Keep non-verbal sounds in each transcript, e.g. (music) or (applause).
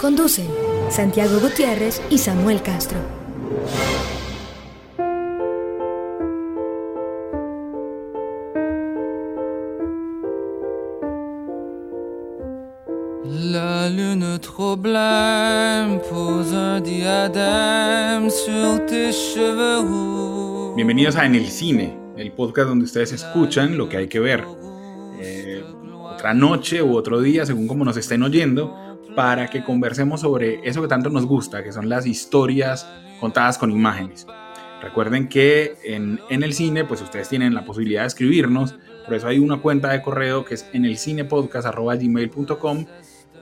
Conducen Santiago Gutiérrez y Samuel Castro. La lune trop blanche pose un diadème sur tes cheveux roux. Bienvenidos a En el Cine, el podcast donde ustedes escuchan lo que hay que ver. Eh, otra noche u otro día, según como nos estén oyendo, para que conversemos sobre eso que tanto nos gusta, que son las historias contadas con imágenes. Recuerden que en, en el cine, pues ustedes tienen la posibilidad de escribirnos, por eso hay una cuenta de correo que es en el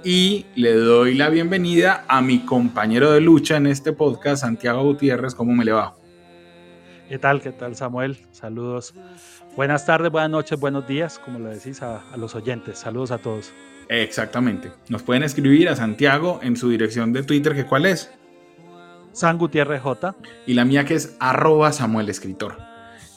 y le doy la bienvenida a mi compañero de lucha en este podcast, Santiago Gutiérrez. ¿Cómo me le va? ¿Qué tal? ¿Qué tal, Samuel? Saludos. Buenas tardes, buenas noches, buenos días, como le decís a los oyentes. Saludos a todos. Exactamente. Nos pueden escribir a Santiago en su dirección de Twitter, que cuál es. San Gutiérrez J. Y la mía que es arroba Samuel Escritor.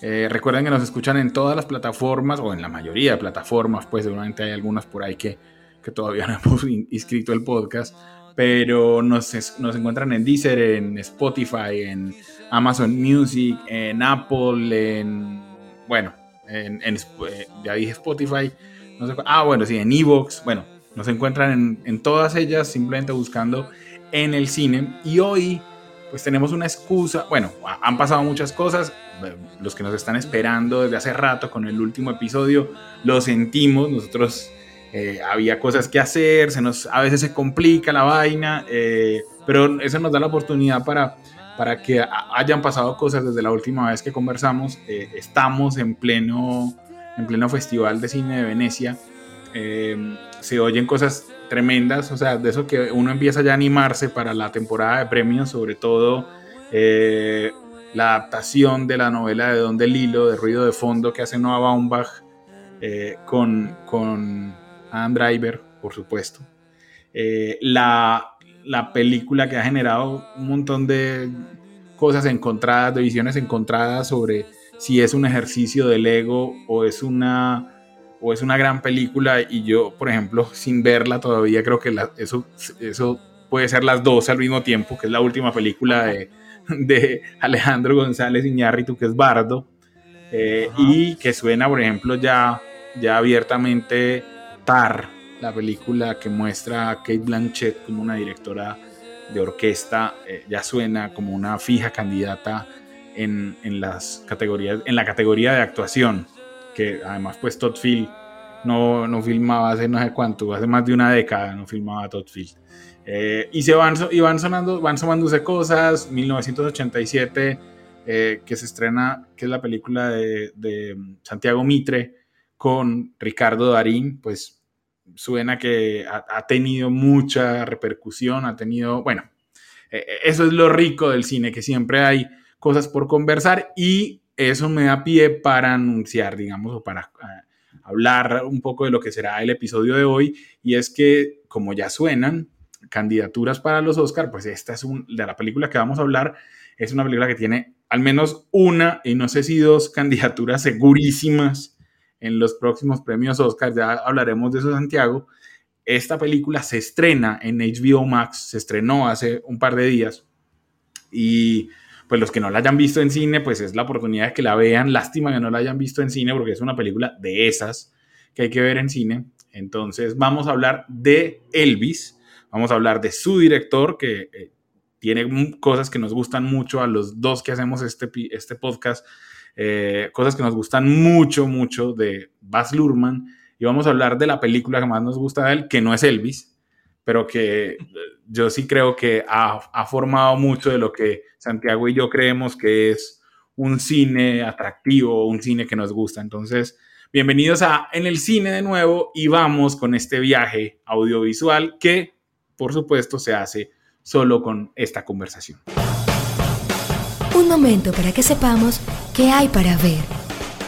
Eh, recuerden que nos escuchan en todas las plataformas, o en la mayoría de plataformas, pues seguramente hay algunas por ahí que, que todavía no (laughs) hemos inscrito el podcast, pero nos, nos encuentran en Deezer, en Spotify, en Amazon Music, en Apple, en, bueno, en, en Sp- eh, ya dije Spotify, ah, bueno, sí, en Evox, bueno, nos encuentran en, todas ellas simplemente buscando en el cine, y hoy pues tenemos una excusa, bueno, ha- han pasado muchas cosas, eh, los que nos están esperando desde hace rato con el último episodio, lo sentimos, nosotros eh, había cosas que hacer, se nos, a veces se complica la vaina, eh, pero eso nos da la oportunidad para, para que ha- hayan pasado cosas desde la última vez que conversamos. Eh, estamos en pleno, en pleno Festival de Cine de Venecia. Eh, se oyen cosas tremendas, o sea, de eso que uno empieza ya a animarse para la temporada de premios, sobre todo eh, la adaptación de la novela de Don DeLillo, de Ruido de Fondo, que hace Noah Baumbach eh, con, con Adam Driver, por supuesto. La, la película que ha generado un montón de cosas encontradas, de visiones encontradas sobre si es un ejercicio del ego o es una o es una gran película y yo, por ejemplo, sin verla todavía creo que la- eso, eso puede ser las dos al mismo tiempo, que es la última película de, de Alejandro González Iñárritu, que es Bardo, eh, y que suena, por ejemplo, ya, ya abiertamente Tar, la película que muestra a Kate Blanchett como una directora de orquesta, eh, ya suena como una fija candidata en, en las categorías, en la categoría de actuación, que además pues Todd Field no, no filmaba hace no sé cuánto, hace más de una década no filmaba Todd Field. Eh, y se van, y van sonando, van sumándose cosas, 1987, eh, que se estrena, que es la película de, de Santiago Mitre con Ricardo Darín, pues suena que ha, ha tenido mucha repercusión, ha tenido, bueno, eh, eso es lo rico del cine, que siempre hay cosas por conversar y eso me da pie para anunciar, digamos, o para eh, hablar un poco de lo que será el episodio de hoy, y es que como ya suenan candidaturas para los Oscar, pues esta es un, de la película que vamos a hablar, es una película que tiene al menos una y no sé si dos (laughs) candidaturas segurísimas en los próximos premios Oscar, ya hablaremos de eso Santiago. Esta película se estrena en HBO Max, se estrenó hace un par de días y pues los que no la hayan visto en cine, pues es la oportunidad de que la vean. Lástima que no la hayan visto en cine porque es una película de esas que hay que ver en cine. Entonces vamos a hablar de Elvis, vamos a hablar de su director que eh, tiene cosas que nos gustan mucho a los dos que hacemos este, este podcast, eh, cosas que nos gustan mucho, mucho de Baz Luhrmann. Y vamos a hablar de la película que más nos gusta de él, que no es Elvis, pero que eh, yo sí creo que ha, formado mucho de lo que Santiago y yo creemos que es un cine atractivo, un cine que nos gusta. Entonces, bienvenidos a En el Cine de nuevo y vamos con este viaje audiovisual que por supuesto, se hace solo con esta conversación. Un momento para que sepamos qué hay para ver,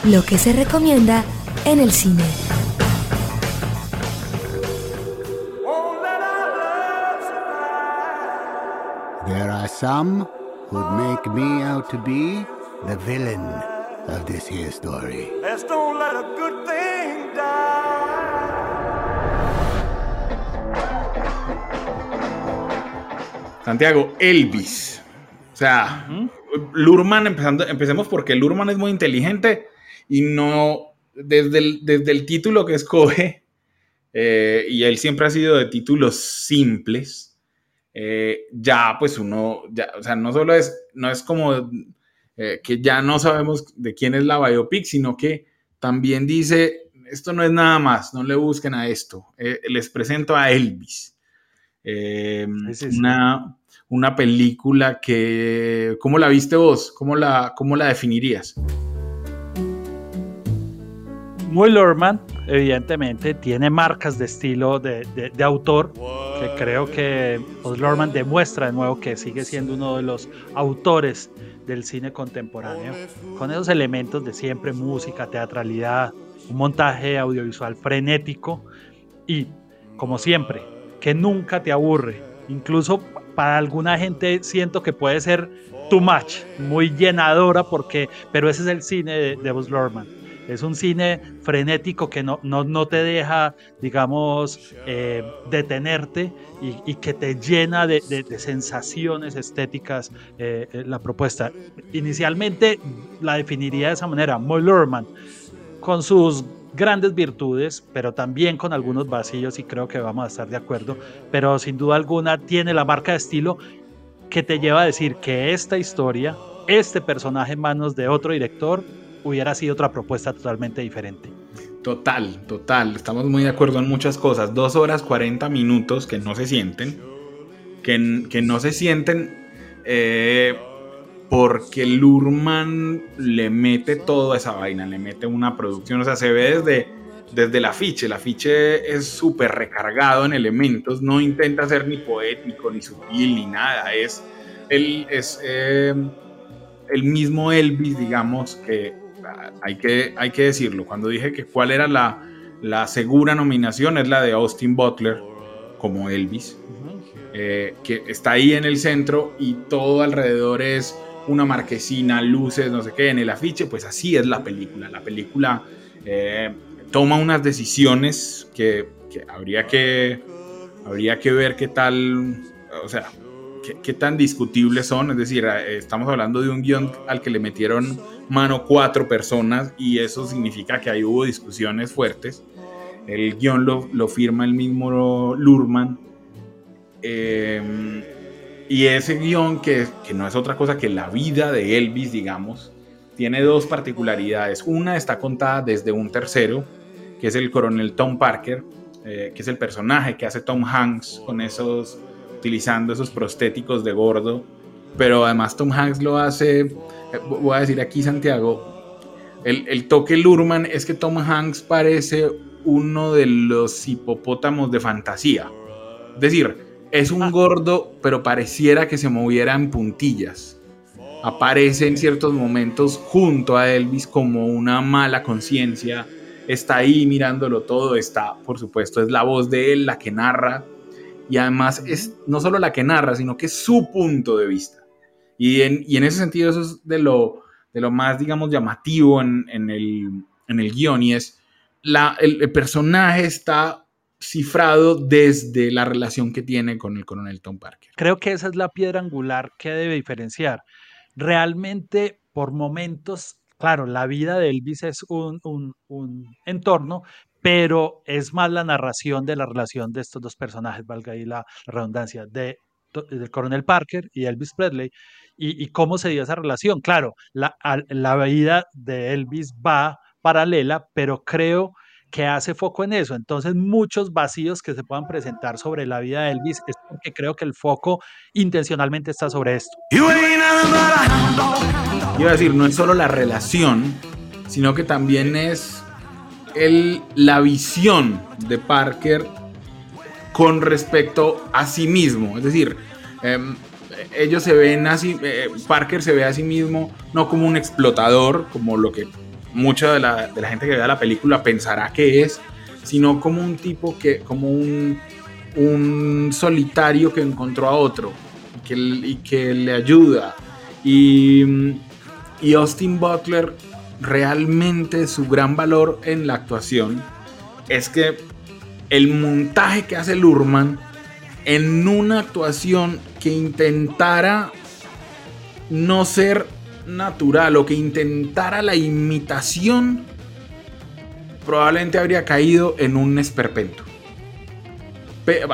lo que se recomienda en el cine. Are some who'd make me out to be the villain of this here story. Let's don't let a good thing die. Santiago, Elvis. O sea, Lurman, empezando, empecemos porque Lurman es muy inteligente y no, desde el, desde el título que escoge, eh, y él siempre ha sido de títulos simples, eh, ya pues uno, ya, o sea, no solo es, no es como eh, que ya no sabemos de quién es la biopic, sino que también dice, esto no es nada más, no le busquen a esto, eh, les presento a Elvis. Una, una, película que, ¿cómo la viste vos? ¿Cómo la, cómo la definirías? Muy Lorman, evidentemente, tiene marcas de estilo de, de autor que creo que Baz Luhrmann demuestra de nuevo que sigue siendo uno de los autores del cine contemporáneo, con esos elementos de siempre, música, teatralidad, un montaje audiovisual frenético y, como siempre, que nunca te aburre. Incluso para alguna gente siento que puede ser too much, muy llenadora, porque, pero ese es el cine de, de Baz Luhrmann es un cine frenético que no, no, te deja, digamos, eh, detenerte y, que te llena de, sensaciones estéticas eh, eh, la propuesta. Inicialmente la definiría de esa manera, Moy Lurman, con sus grandes virtudes, pero también con algunos vacíos y creo que vamos a estar de acuerdo, pero sin duda alguna tiene la marca de estilo que te lleva a decir que esta historia, este personaje en manos de otro director, hubiera sido otra propuesta totalmente diferente. Total, total. Estamos muy de acuerdo en muchas cosas. Dos horas 40 minutos que no se sienten. Que, que no se sienten eh, porque Lurman le mete todo a esa vaina. Le mete una producción. O sea, se ve desde, desde el afiche. El afiche es súper recargado en elementos. No intenta ser ni poético, ni sutil, ni nada. Es, el, es eh, el mismo Elvis, digamos, que hay que, hay que decirlo, cuando dije que cuál era la, la segura nominación es la de Austin Butler como Elvis, eh, que está ahí en el centro y todo alrededor es una marquesina, luces, no sé qué, en el afiche, pues así es la película. La película eh, toma unas decisiones que, que, habría que habría que ver qué tal, o sea, qué, tan discutibles son. Es decir, eh, estamos hablando de un guion al que le metieron mano cuatro personas y eso significa que ahí hubo discusiones fuertes. El guion lo, lo firma el mismo Lurman. Em, y ese guion, que, que no es otra cosa que la vida de Elvis, digamos, tiene dos particularidades. Una está contada desde un tercero, que es el coronel Tom Parker, eh, que es el personaje que hace Tom Hanks con esos utilizando esos prostéticos de gordo, pero además Tom Hanks lo hace, eh, voy a decir aquí Santiago, el, el toque Lurman es que Tom Hanks parece uno de los hipopótamos de fantasía. Es decir, es un ah. gordo, pero pareciera que se moviera en puntillas. Aparece en ciertos momentos junto a Elvis como una mala conciencia. Está ahí mirándolo todo. Está, por supuesto, es la voz de él la que narra y además es no solo la que narra, sino que es su punto de vista. Y en, y en ese sentido eso es de lo, de lo más, digamos, llamativo en, en, el, en el guion y es la, el, personaje está cifrado desde la relación que tiene con el coronel Tom Parker. Creo que esa es la piedra angular que debe diferenciar. Realmente, por momentos, claro, la vida de Elvis es un, un, un entorno, pero es más la narración de la relación de estos dos personajes, valga ahí la, redundancia, de, del coronel Parker y Elvis Presley, y, cómo se dio esa relación. Claro, la, la vida de Elvis va paralela, pero creo que hace foco en eso. Entonces, muchos vacíos que se puedan presentar sobre la vida de Elvis es porque creo que el foco intencionalmente está sobre esto. A decir, no es solo la relación, sino que también es el, la visión de Parker con respecto a sí mismo. Es decir, em, ellos se ven así, eh, Parker se ve a sí mismo no como un explotador, como lo que mucha de la, de la gente que vea la película pensará que es, sino como un tipo que, como un, un solitario que encontró a otro y que, y que le ayuda. Y, y Austin Butler realmente su gran valor en la actuación es que el montaje que hace Lurman en una actuación que intentara no ser natural o que intentara la imitación, probablemente habría caído en un esperpento.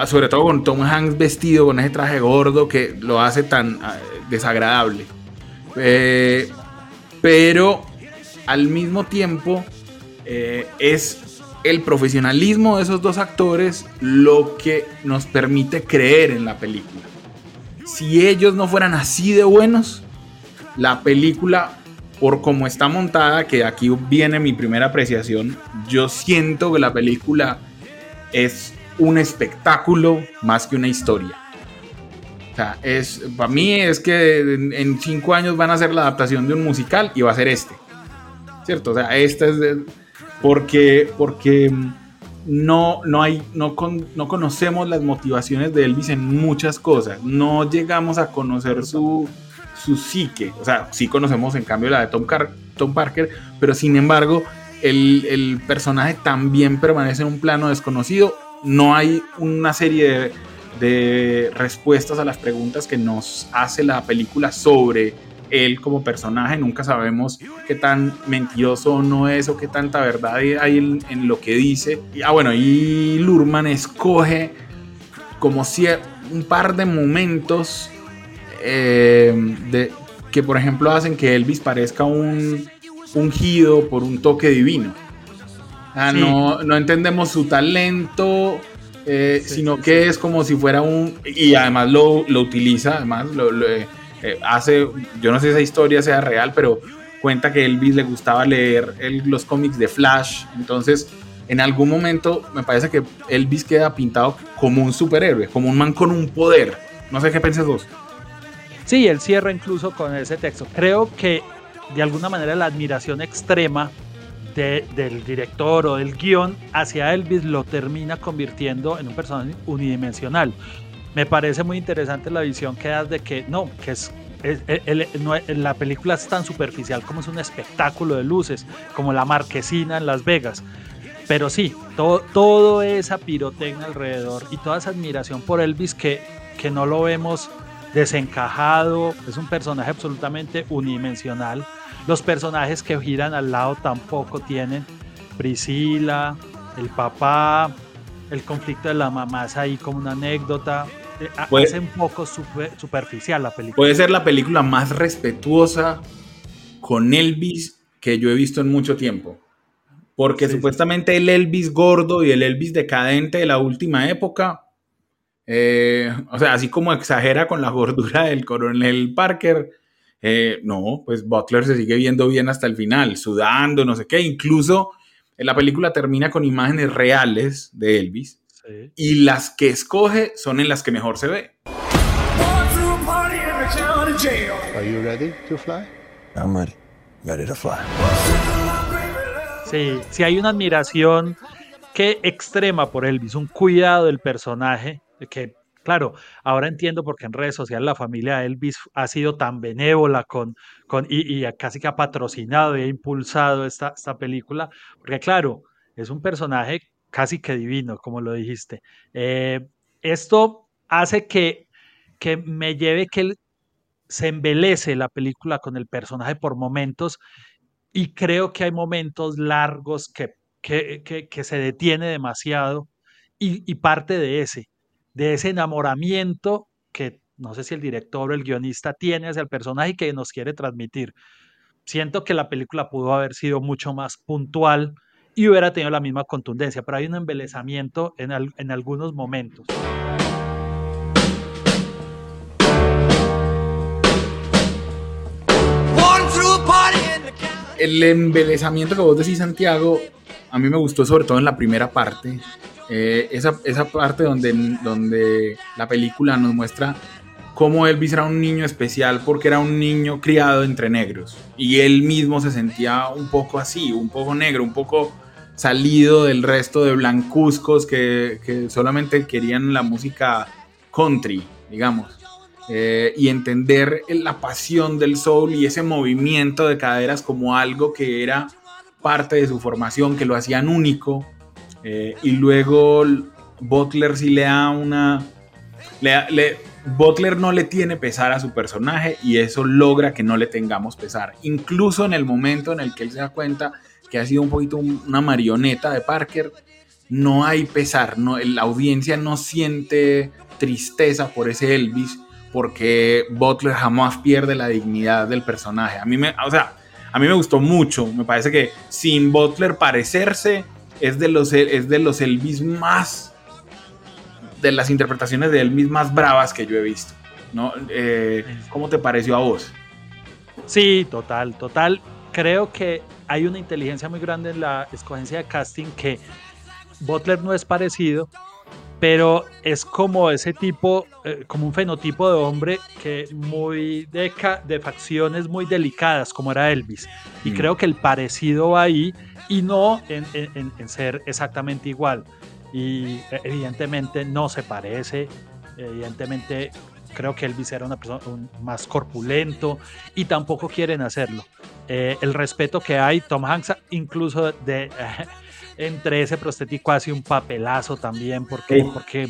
Sobre todo con Tom Hanks vestido con ese traje gordo que lo hace tan ah, desagradable. Eh, pero al mismo tiempo eh, es el profesionalismo de esos dos actores lo que nos permite creer en la película. Si ellos no fueran así de buenos, la película, por cómo está montada, que aquí viene mi primera apreciación, yo siento que la película es un espectáculo más que una historia. O sea, es, para mí es que en, cinco años van a hacer la adaptación de un musical y va a ser este. ¿Cierto? O sea, este es porque, porque no, no, hay, no, no conocemos las motivaciones de Elvis en muchas cosas. No llegamos a conocer su, su psique. O sea, sí conocemos en cambio la de Tom, Tom Parker, pero sin embargo, el, personaje también permanece en un plano desconocido. No hay una serie de, respuestas a las preguntas que nos hace la película sobre él como personaje. Nunca sabemos qué tan mentiroso no es o qué tanta verdad hay en, lo que dice. Y, ah, bueno, y Lurman escoge como si un par de momentos eh, de, que por ejemplo hacen que Elvis parezca un ungido por un toque divino. no, no, entendemos su talento, eh, sino que es como si fuera un... Y además lo, lo utiliza, además lo, eh, hace, yo no sé si esa historia sea real, pero cuenta que Elvis le gustaba leer los cómics de Flash, entonces en algún momento me parece que Elvis queda pintado como un superhéroe, como un man con un poder. No sé qué piensas vos. Sí, él cierra incluso con ese texto. Creo que de alguna manera la admiración extrema del director o del guion hacia Elvis lo termina convirtiendo en un personaje unidimensional. Me parece muy interesante la visión que das de que no, que es la película es tan superficial como es un espectáculo de luces, como la marquesina en Las Vegas. Pero sí, todo, todo esa pirotecnia alrededor y toda esa admiración por Elvis que, que no lo vemos desencajado, es un personaje absolutamente unidimensional. Los personajes que giran al lado tampoco tienen. Priscila, el papá, el conflicto de la mamá es ahí como una anécdota. Eh, hace un poco superficial la película. Puede ser la película más respetuosa con Elvis que yo he visto en mucho tiempo. Porque supuestamente el Elvis gordo y el Elvis decadente de la última época eh, o sea, así como exagera con la gordura del coronel Parker, eh, no, pues Butler se sigue viendo bien hasta el final, sudando, no sé qué. Incluso en la película termina con imágenes reales de Elvis. Y las que escoge son en las que mejor se ve. Sí, sí hay una admiración que extrema por Elvis, un cuidado del personaje que claro, ahora entiendo por qué en redes sociales la familia Elvis ha sido tan benévola con, con y, casi que ha patrocinado y ha impulsado esta, esta película, porque claro, es un personaje casi que divino, como lo dijiste. Eh, esto hace que, que me lleve que se embelece la película con el personaje por momentos y creo que hay momentos largos que, que, que, se detiene demasiado y, y parte de ese de ese enamoramiento que no sé si el director o el guionista tiene hacia el personaje que nos quiere transmitir. Siento que la película pudo haber sido mucho más puntual y hubiera tenido la misma contundencia, pero hay un embelezamiento en, en algunos momentos. El embelezamiento que vos decís, Santiago, a mí me gustó sobre todo en la primera parte, Eh, esa, esa, parte donde, donde la película nos muestra cómo Elvis era un niño especial porque era un niño criado entre negros y él mismo se sentía un poco así, un poco negro, un poco salido del resto de blancuzcos que, que solamente querían la música country, digamos. Eh, y entender la pasión del soul y ese movimiento de caderas como algo que era parte de su formación, que lo hacían único. Eh, y luego Butler sí le da una... Le, Butler no le tiene pesar a su personaje y eso logra que no le tengamos pesar. Incluso en el momento en el que él se da cuenta que ha sido un poquito una marioneta de Parker, no hay pesar, no, la audiencia no siente tristeza por ese Elvis, porque Butler jamás pierde la dignidad del personaje. A mí me, o sea, a mí me gustó mucho. Me parece que sin Butler parecerse es de los, es de los Elvis más, de las interpretaciones de Elvis más bravas que yo he visto. ¿no? Eh, ¿Cómo te pareció a vos? Sí, total, total. Creo que hay una inteligencia muy grande en la escogencia de casting que Butler no es parecido, pero es como ese tipo, eh, como un fenotipo de hombre que muy de, de facciones muy delicadas, como era Elvis. Y mm. creo que el parecido va ahí y no en, ser exactamente igual. Y eh, evidentemente no se parece, evidentemente creo que Elvis era una persona más corpulento y tampoco quieren hacerlo. Eh, el respeto que hay, Tom Hanks incluso de entre ese prostético hace un papelazo también porque, porque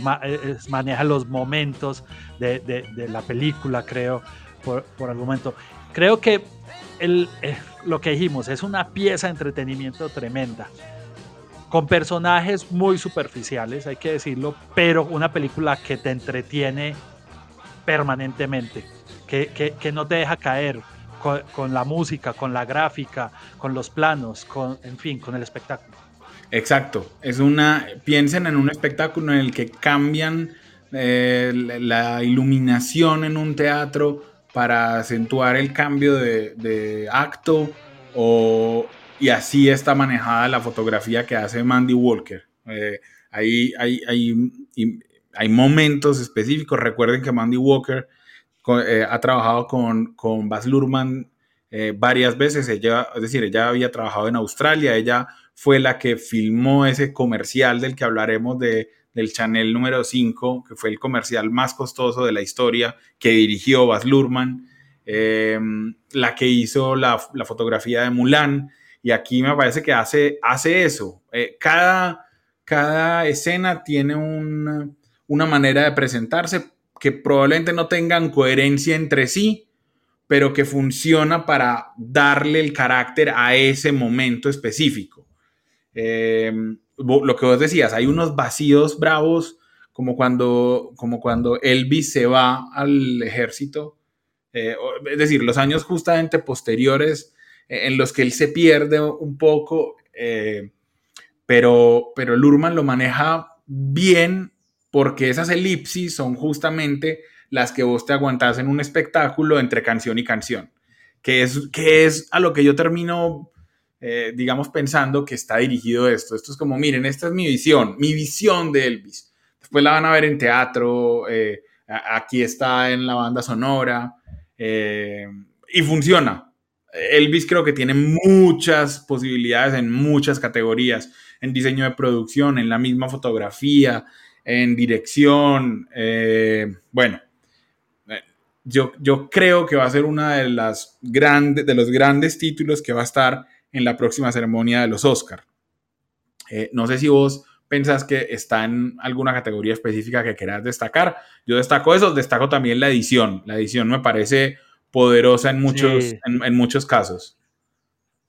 maneja los momentos de, la película, creo, por, por algún momento. Creo que el, eh, lo que dijimos es una pieza de entretenimiento tremenda, con personajes muy superficiales, hay que decirlo, pero una película que te entretiene permanentemente, que, que, no te deja caer. Con, la música, con la gráfica, con los planos, con, en fin, con el espectáculo. Exacto, es una, piensen en un espectáculo en el que cambian eh, la iluminación en un teatro para acentuar el cambio de, acto o, y así está manejada la fotografía que hace Mandy Walker. Eh, hay, momentos específicos, recuerden que Mandy Walker eh, ha trabajado con, con Baz Luhrmann varias veces, ella, es decir, ella había trabajado en Australia, ella fue la que filmó ese comercial del que hablaremos de, del Chanel número 5, que fue el comercial más costoso de la historia, que dirigió Baz Luhrmann, eh, la que hizo la, fotografía de Mulan, y aquí me parece que hace, hace eso. Eh, cada, cada escena tiene una, una manera de presentarse que probablemente no tengan coherencia entre sí, pero que funciona para darle el carácter a ese momento específico. Eh, lo que vos decías, hay unos vacíos bravos, como cuando, como cuando Elvis se va al ejército, eh, es decir, los años justamente posteriores eh, en los que él se pierde un poco, pero, pero Lurman lo maneja bien porque esas elipsis son justamente las que vos te aguantás en un espectáculo entre canción y canción, que es, que es a lo que yo termino eh, digamos, pensando que está dirigido esto. Esto es como, miren, esta es mi visión, mi visión de Elvis. Después la van a ver en teatro, eh, aquí está en la banda sonora, eh, y funciona. Elvis creo que tiene muchas posibilidades en muchas categorías, en diseño de producción, en la misma fotografía, en dirección. bueno, yo, yo creo que va a ser una de las grandes, de los grandes títulos que va a estar en la próxima ceremonia de los Oscar. Eh, no sé si vos pensás que está en alguna categoría específica que quieras destacar. Yo destaco eso, destaco también la edición. La edición me parece poderosa en muchos, en, muchos casos.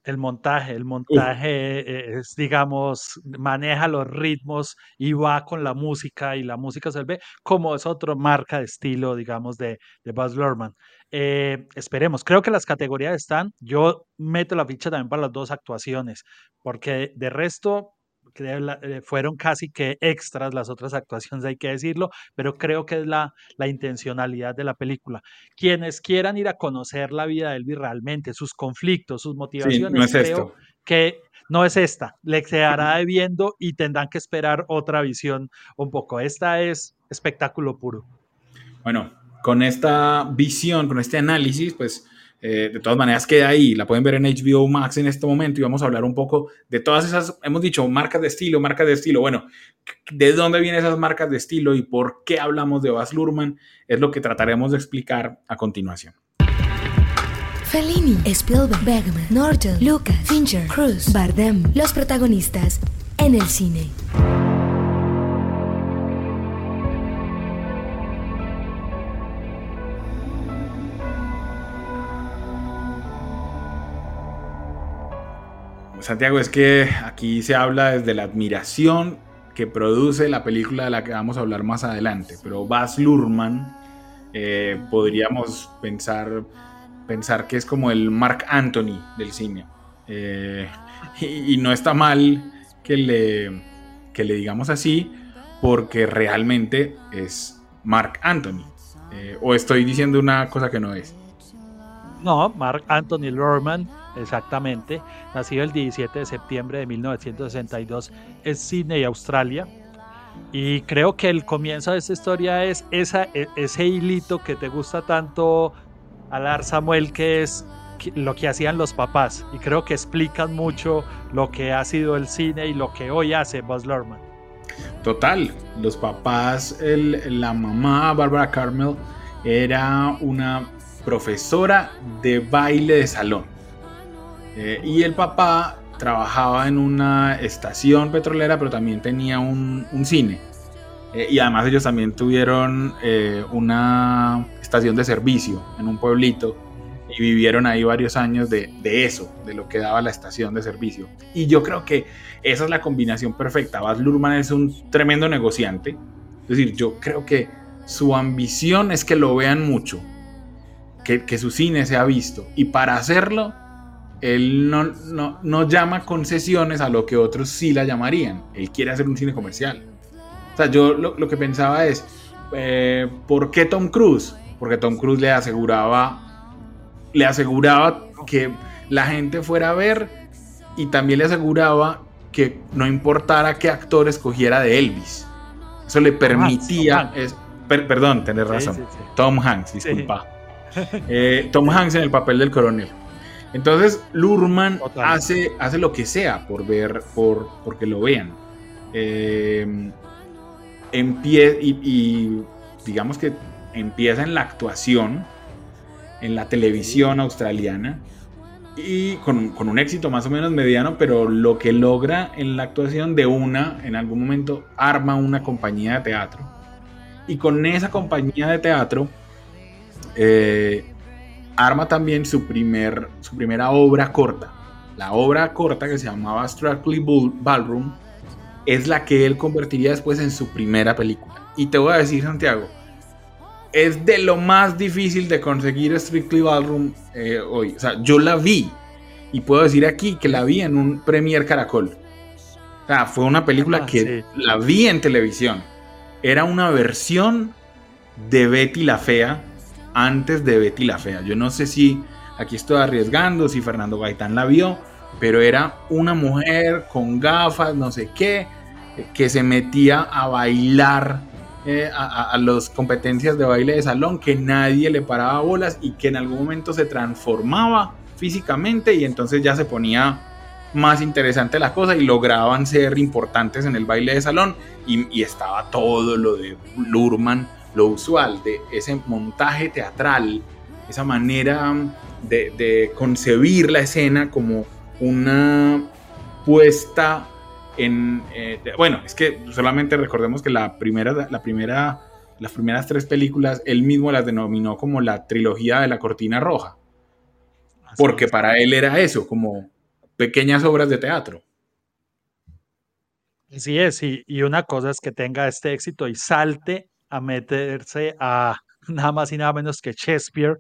El montaje, el montaje eh, es, digamos, maneja los ritmos y va con la música y la música se ve como es otra marca de estilo, digamos, de, de Buzz Luhrmann. Eh, esperemos, creo que las categorías están. Yo meto la ficha también para las dos actuaciones, porque de resto eh, fueron casi que extras las otras actuaciones, hay que decirlo, pero creo que es la, la intencionalidad de la película. Quienes quieran ir a conocer la vida de Elvis realmente, sus conflictos, sus motivaciones, creo que no es esta, le quedará debiendo y tendrán que esperar otra visión un poco. Esta es espectáculo puro. Bueno, con esta visión, con este análisis, pues eh, de todas maneras queda ahí, la pueden ver en HBO Max en este momento y vamos a hablar un poco de todas esas, hemos dicho, marcas de estilo, marcas de estilo. Bueno, ¿de dónde vienen esas marcas de estilo y por qué hablamos de Baz Luhrmann? Es lo que trataremos de explicar a continuación. Fellini, Spielberg, Bergman, Norton, Lucas, Fincher, Cruz, Bardem, los protagonistas en el cine. Santiago, es que aquí se habla desde la admiración que produce la película de la que vamos a hablar más adelante, pero Baz Luhrmann eh, podríamos pensar, pensar que es como el Mark Anthony del cine. Eh, y, no está mal que le, que le digamos así, porque realmente es Mark Anthony. Eh, o estoy diciendo una cosa que no es. No, Mark Anthony Luhrmann exactamente, nacido el 17 de septiembre de 1962 en Sydney, Australia. Y creo que el comienzo de esta historia es esa, e, ese hilito que te gusta tanto, Alar Samuel, que es lo que hacían los papás. Y creo que explican mucho lo que ha sido el cine y lo que hoy hace Buzz Luhrmann. Total, los papás, la mamá Barbara Carmel era una profesora de baile de salón eh, y el papá trabajaba en una estación petrolera, pero también tenía un, cine. Eh, y además ellos también tuvieron eh, una estación de servicio en un pueblito y vivieron ahí varios años de, eso, de lo que daba la estación de servicio. Y yo creo que esa es la combinación perfecta. Baz Luhrmann es un tremendo negociante. Es decir, yo creo que su ambición es que lo vean mucho, que, que su cine sea visto. Y para hacerlo él no, no, llama concesiones a lo que otros sí la llamarían. Él quiere hacer un cine comercial. O sea, yo lo, que pensaba es, eh, ¿por qué Tom Cruise? Porque Tom Cruise le aseguraba, le aseguraba que la gente fuera a ver y también le aseguraba que no importara qué actor escogiera de Elvis. Eso le permitía, es, perdón, tenés razón, Tom Hanks, disculpa. (laughs) Eh, Tom Hanks en el papel del coronel. Entonces, Lurman hace, hace lo que sea por ver, por, porque lo vean. Eh, y, digamos que empieza en la actuación, en la televisión australiana, y con, con, un éxito más o menos mediano, pero lo que logra en la actuación de una, en algún momento, arma una compañía de teatro. Y con esa compañía de teatro, eh, arma también su, primer, su primera obra corta. La obra corta que se llamaba Strictly Ballroom es la que él convertiría después en su primera película. Y te voy a decir, Santiago, es de lo más difícil de conseguir Strictly Ballroom eh, hoy. O sea, yo la vi y puedo decir aquí que la vi en un Premier Caracol. O sea, fue una película ah, que la vi en televisión. Era una versión de Betty la Fea antes de Betty la Fea. Yo no sé si aquí estoy arriesgando, si Fernando Gaitán la vio, pero era una mujer con gafas, no sé qué, que se metía a bailar eh, a, las competencias de baile de salón, que nadie le paraba bolas y que en algún momento se transformaba físicamente y entonces ya se ponía más interesante la cosa y lograban ser importantes en el baile de salón y, y estaba todo lo de Lurman lo usual de ese montaje teatral, esa manera de, concebir la escena como una puesta en... Eh, bueno, es que solamente recordemos que la primera, la primera, las primeras tres películas, él mismo las denominó como la trilogía de la cortina roja. Porque para él era eso, como pequeñas obras de teatro. Sí es, y, y una cosa es que tenga este éxito y salte a meterse a (laughs) nada más y nada menos que Shakespeare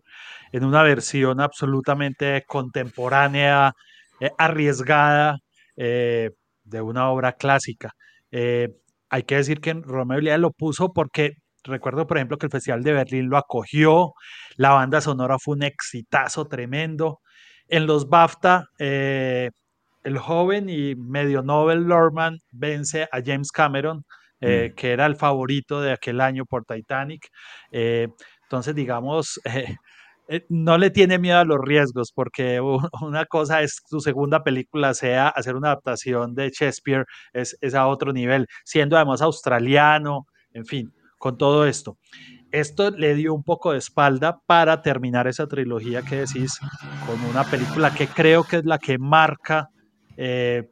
en una versión absolutamente contemporánea, eh, arriesgada eh, de una obra clásica. Eh, hay que decir que Romeo y lo puso porque recuerdo, por ejemplo, que el Festival de Berlín lo acogió, la banda sonora fue un exitazo tremendo. En los BAFTA el joven y medio Nobel Lorman vence a James Cameron, eh, Mm. que era el favorito de aquel año por Titanic. Eh, entonces, digamos, (laughs) eh, no le tiene miedo a los riesgos, porque (laughs) una cosa es su segunda película sea hacer una adaptación de Shakespeare, es, es a otro nivel, siendo además australiano, en fin, con todo esto. Esto le dio un poco de espalda para terminar esa trilogía que decís con una película que creo que es la que marca eh,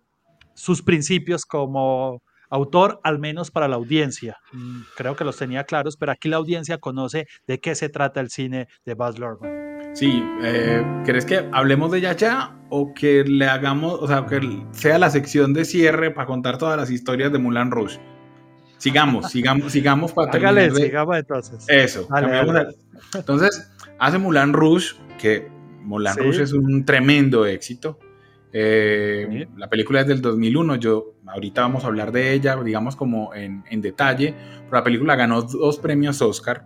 sus principios como autor, al menos para la audiencia. Mm, Creo que los tenía claros, pero aquí la audiencia conoce de qué se trata el cine de Baz Luhrmann. Sí, eh, ¿crees que hablemos de ella ya o que le hagamos, o sea, que sea la sección de cierre para contar todas las historias de Mulan Rouge? Sigamos, (laughs) sigamos, sigamos para Hágale, de- sigamos entonces. Eso, Dale, dale. Entonces, hace Mulan Rouge, que Mulan Sí. Rouge es un tremendo éxito. Eh. La película es del 2001, yo ahorita vamos a hablar de ella, digamos como en, en detalle, pero la película ganó dos premios Oscar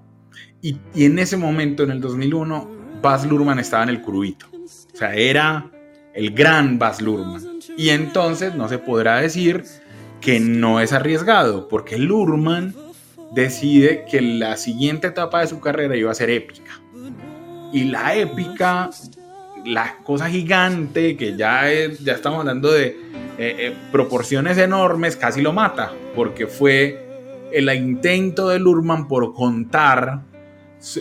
y, y en ese momento, en el 2001, Baz Luhrmann estaba en el curubito. O sea, era el gran Baz Luhrmann. Y entonces no se podrá decir que no es arriesgado, porque Luhrmann decide que la siguiente etapa de su carrera iba a ser épica. Y la épica, la cosa gigante, que ya, es- ya estamos hablando de eh, eh, proporciones enormes, casi lo mata, porque fue el intento de Luhrmann por contar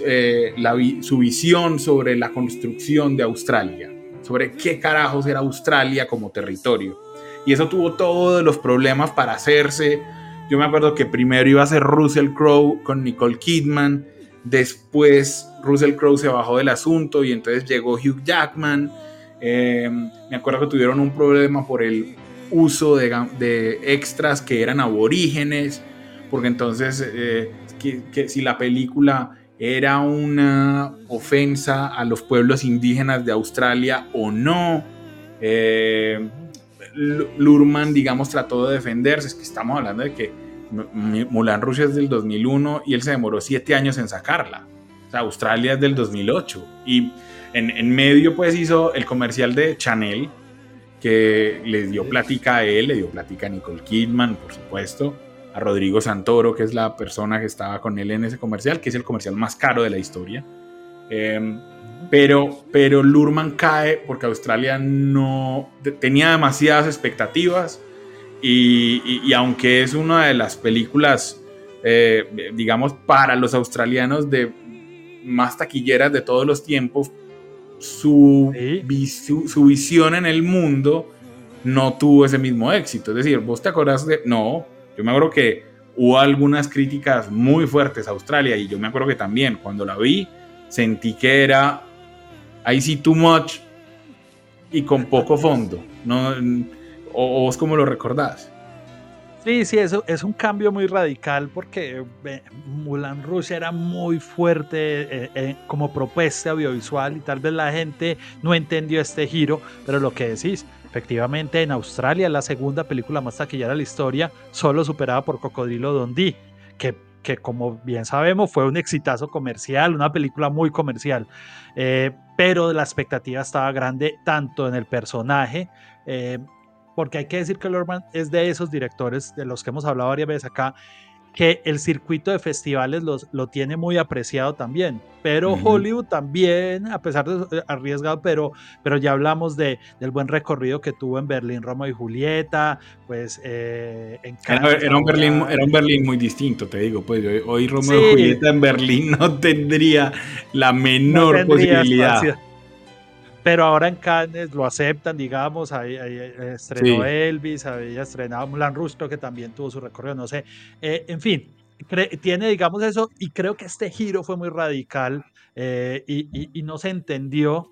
eh, su visión sobre la construcción de Australia, sobre qué carajos era Australia como territorio. Y eso tuvo todos los problemas para hacerse. Yo me acuerdo que primero iba a ser Russell Crowe con Nicole Kidman, después Russell Crowe se bajó del asunto y entonces llegó Hugh Jackman. Eh, me acuerdo que tuvieron un problema por el uso de, extras que eran aborígenes, porque entonces eh, si la película era una ofensa a los pueblos indígenas de Australia o no. Eh, L- Luhrmann, digamos, trató de defenderse. Es que estamos hablando de que Mulan Rouge es del 2001 y él se demoró siete años en sacarla. Australia es del 2008. Y en, medio, pues, hizo el comercial de Chanel, que le dio plática a él, le dio plática a Nicole Kidman, por supuesto, a Rodrigo Santoro, que es la persona que estaba con él en ese comercial, que es el comercial más caro de la historia. Eh, pero, pero Lurman cae porque Australia no te- tenía demasiadas expectativas y, y- y aunque es una de las películas, eh, digamos, para los australianos de más taquilleras de todos los tiempos, su, Sí. su visión en el mundo no tuvo ese mismo éxito. Es decir, vos te acordás de... No, yo me acuerdo que hubo algunas críticas muy fuertes a Australia y yo me acuerdo que también cuando la vi sentí que era I see too much y con poco fondo. No, o, vos cómo lo recordás. Sí, sí, eso es un cambio muy radical porque Mulan Rouge era muy fuerte eh, eh, como propuesta audiovisual y tal vez la gente no entendió este giro, pero lo que decís, efectivamente en Australia la segunda película más taquillera de la historia, solo superada por Cocodrilo Dundee, que, que como bien sabemos fue un exitazo comercial, una película muy comercial, eh, pero la expectativa estaba grande tanto en el personaje, porque hay que decir que Lorman es de esos directores de los que hemos hablado varias veces acá, que el circuito de festivales los, lo tiene muy apreciado también, pero Ujú. Hollywood también, a pesar de arriesgado, pero, pero ya hablamos de, del buen recorrido que tuvo en Berlín, Roma y Julieta, pues eh, en Era, era un Berlín, era un Berlín muy distinto, te digo. Pues hoy, hoy Romeo Sí. y Julieta en Berlín no tendría la no menor tendría posibilidad. espacio. Pero ahora en Cannes lo aceptan, digamos, ahí, ahí, estrenó Sí. Elvis, había estrenado Mulan creo que también tuvo su recorrido, no sé. Eh, en fin, tiene, digamos, eso, y creo que este giro fue muy radical eh, y, y- y no se entendió.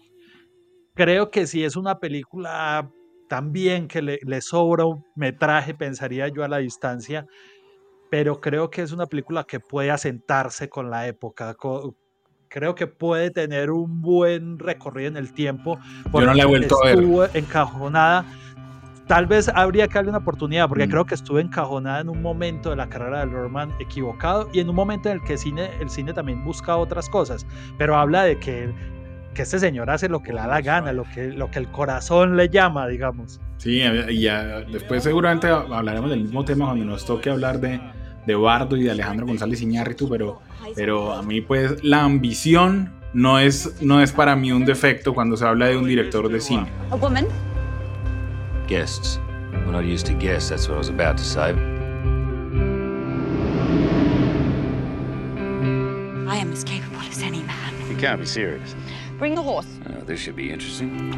Creo que si es una película también que le, le sobra un metraje, pensaría yo a la distancia, pero creo que es una película que puede asentarse con la época. co- creo que puede tener un buen recorrido en el tiempo. Yo no la he vuelto a ver. Estuvo encajonada. Tal vez habría que darle una oportunidad, porque Mm. creo que estuvo encajonada en un momento de la carrera de Lorman equivocado y en un momento en el que el cine, el cine también busca otras cosas. Pero habla de que, que este señor hace lo que le da la gana, lo que, lo que el corazón le llama, digamos. Sí, y después seguramente hablaremos del mismo tema cuando nos toque hablar de, de Bardo y de Alejandro González Iñárritu, pero, pero a mí pues la ambición no es, no es para mí un defecto cuando se habla de un director de cine. A woman? Guests. We're not used to guests, that's what I was about to say. I am as capable as any man. You can't be serious. Bring the horse. Oh, this should be interesting.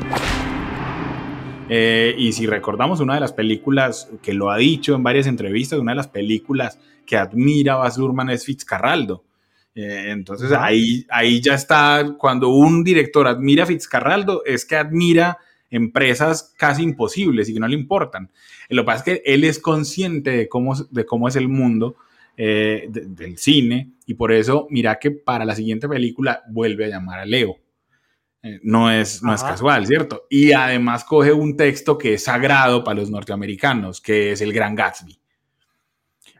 Eh, y si recordamos una de las películas que lo ha dicho en varias entrevistas, una de las películas que admira Baz Luhrmann es Fitzcarraldo. Eh, entonces ahí, ahí ya está, cuando un director admira a Fitzcarraldo, es que admira empresas casi imposibles y que no le importan. Lo que pasa es que él es consciente de cómo, de cómo es el mundo eh, del cine y por eso mira que para la siguiente película vuelve a llamar a Leo. Eh, no es, no es casual, ¿cierto? Y además coge un texto que es sagrado para los norteamericanos, que es el Gran Gatsby.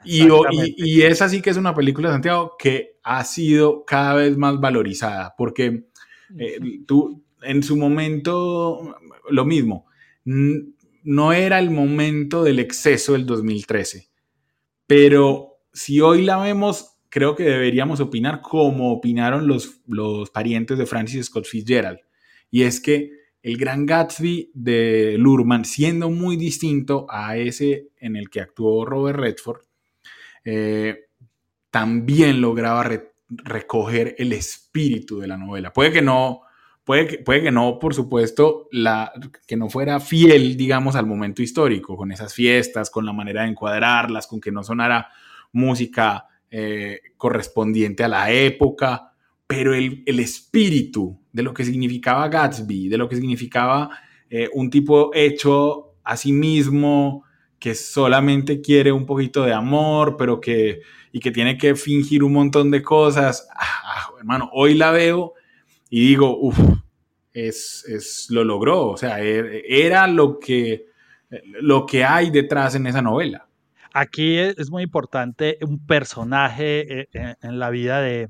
Y, y, esa sí que es una película de Santiago que ha sido cada vez más valorizada, porque eh, tú en su momento, lo mismo, no era el momento del exceso del 2013, pero si hoy la vemos, creo que deberíamos opinar como opinaron los, los parientes de Francis Scott Fitzgerald. Y es que el Gran Gatsby de Lurman, siendo muy distinto a ese en el que actuó Robert Redford, eh, también lograba recoger el espíritu de la novela. Puede que no, puede que, puede que no, por supuesto, la, que no fuera fiel, digamos, al momento histórico, con esas fiestas, con la manera de encuadrarlas, con que no sonara música eh, correspondiente a la época, pero el, espíritu de lo que significaba Gatsby, de lo que significaba eh, un tipo hecho a sí mismo, que solamente quiere un poquito de amor, pero que, y que tiene que fingir un montón de cosas. Ah, ah, hermano, hoy la veo y digo, uff, es, es, lo logró, o sea, er, era lo que, lo que hay detrás en esa novela. Aquí es muy importante un personaje eh, en la vida de,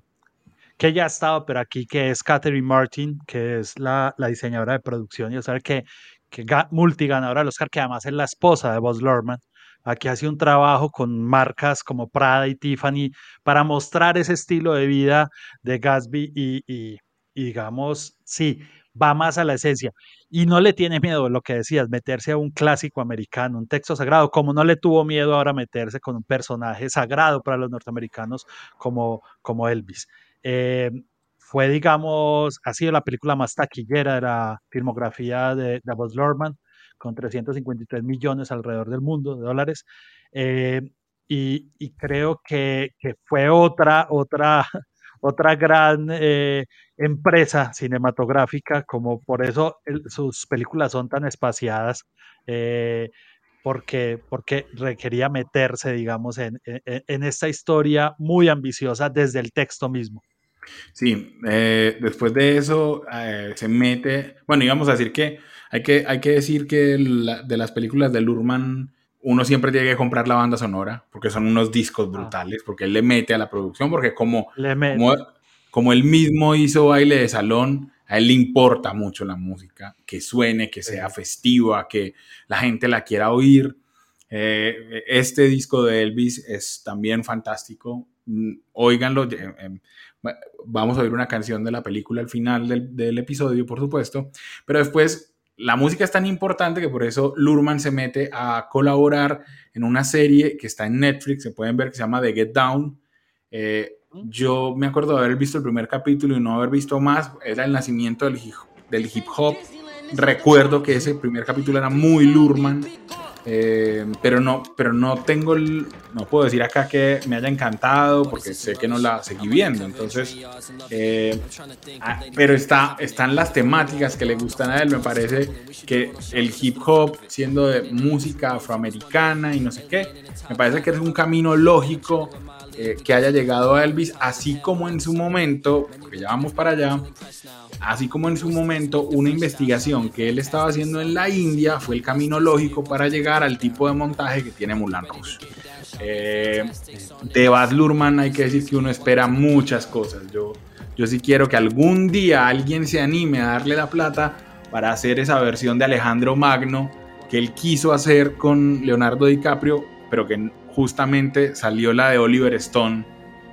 que ya ha estado, pero aquí que es Catherine Martin, que es la, diseñadora de producción, y o sea que, que multiganadora del Oscar, que además es la esposa de Buzz Luhrmann. Aquí hace un trabajo con marcas como Prada y Tiffany para mostrar ese estilo de vida de Gatsby y, y, y digamos, sí, va más a la esencia y no le tiene miedo, lo que decías, meterse a un clásico americano, un texto sagrado, como no le tuvo miedo ahora meterse con un personaje sagrado para los norteamericanos como, como Elvis. Eh, fue, digamos, ha sido la película más taquillera de la filmografía de, de Buzz con 353 millones alrededor del mundo de dólares. Eh, y, y, creo que, que, fue otra, otra, otra gran eh, empresa cinematográfica, como por eso sus películas son tan espaciadas, eh, porque, porque requería meterse, digamos, en, en, esta historia muy ambiciosa desde el texto mismo. Sí, eh, después de eso se mete, bueno, íbamos a decir que hay que, hay que decir que de las películas de Lurman, uno siempre tiene que comprar la banda sonora, porque son unos discos ah. brutales, porque él le mete a la producción, porque como, como, como, él mismo hizo baile de salón, a él le importa mucho la música, que suene, que sea festiva, que la gente la quiera oír. Eh, este disco de Elvis es también fantástico. Mm, óiganlo. Eh, em, vamos a oír una canción de la película al final del, del episodio, por supuesto. Pero después la música es tan importante que por eso Lurman se mete a colaborar en una serie que está en Netflix, se pueden ver, que se llama The Get Down. Eh, yo me acuerdo de haber visto el primer capítulo y no haber visto más, era el nacimiento del del hip hop. Recuerdo que ese primer capítulo era muy Lurman. Eh, pero no, pero no tengo el, no puedo decir acá que me haya encantado porque sé que no la seguí viendo. Entonces, eh, ah, pero está, están las temáticas que le gustan a él. Me parece que el hip hop, siendo de música afroamericana y no sé qué, me parece que es un camino lógico eh, que haya llegado a Elvis, así como en su momento, porque ya vamos para allá, así como en su momento una investigación que él estaba haciendo en la India fue el camino lógico para llegar al tipo de montaje que tiene Mulan Rouge. Eh, de Baz Luhrmann hay que decir que uno espera muchas cosas. Yo, yo sí quiero que algún día alguien se anime a darle la plata para hacer esa versión de Alejandro Magno que él quiso hacer con Leonardo DiCaprio, pero que justamente salió la de Oliver Stone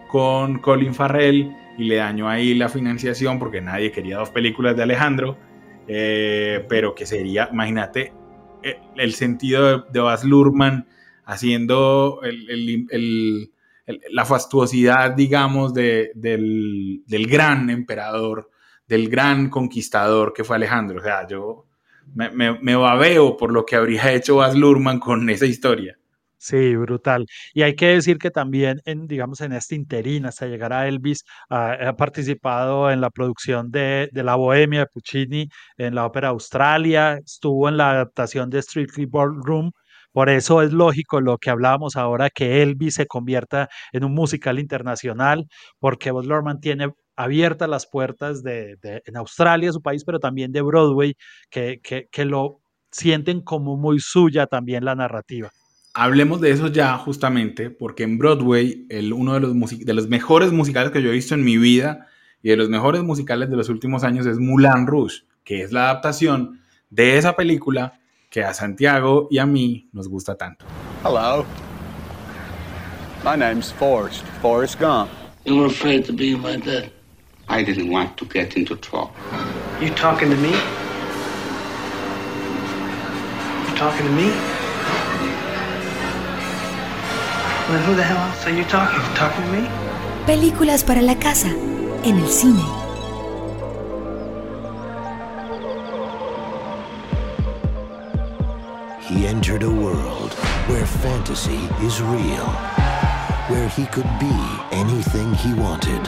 con Colin Farrell y le dañó ahí la financiación porque nadie quería dos películas de Alejandro, eh, pero que sería, imagínate, el, sentido de, Baz Luhrmann haciendo la fastuosidad, digamos, del, del, gran emperador, del gran conquistador que fue Alejandro. O sea, yo me, me, babeo por lo que habría (laughs) hecho Baz Luhrmann con esa historia. Sí, brutal. Y hay que decir que también, en, digamos, en este interín, hasta llegar a Elvis, ha participado en la producción de, de, La Bohemia de Puccini, en la ópera Australia, estuvo en la adaptación de Strictly Ballroom. Por eso es lógico lo que hablábamos ahora, que Elvis se convierta en un musical internacional, porque Baz Luhrmann tiene abiertas las puertas de, de, en Australia, su país, pero también de Broadway, que, que, que lo sienten como muy suya también la narrativa. Hablemos de eso ya justamente, porque en Broadway, el, uno de los, de los mejores musicales que yo he visto en mi vida y de los mejores musicales de los últimos años es Moulin Rouge, que es la adaptación de esa película que a Santiago y a mí nos gusta tanto. Hello. My name's Forrest, Forrest Gump. You were afraid to be my dad. I didn't want to get into trouble. You talking to me? You talking to me? Películas para la casa en el cine. He entered a world where fantasy is real, where he could be anything he wanted,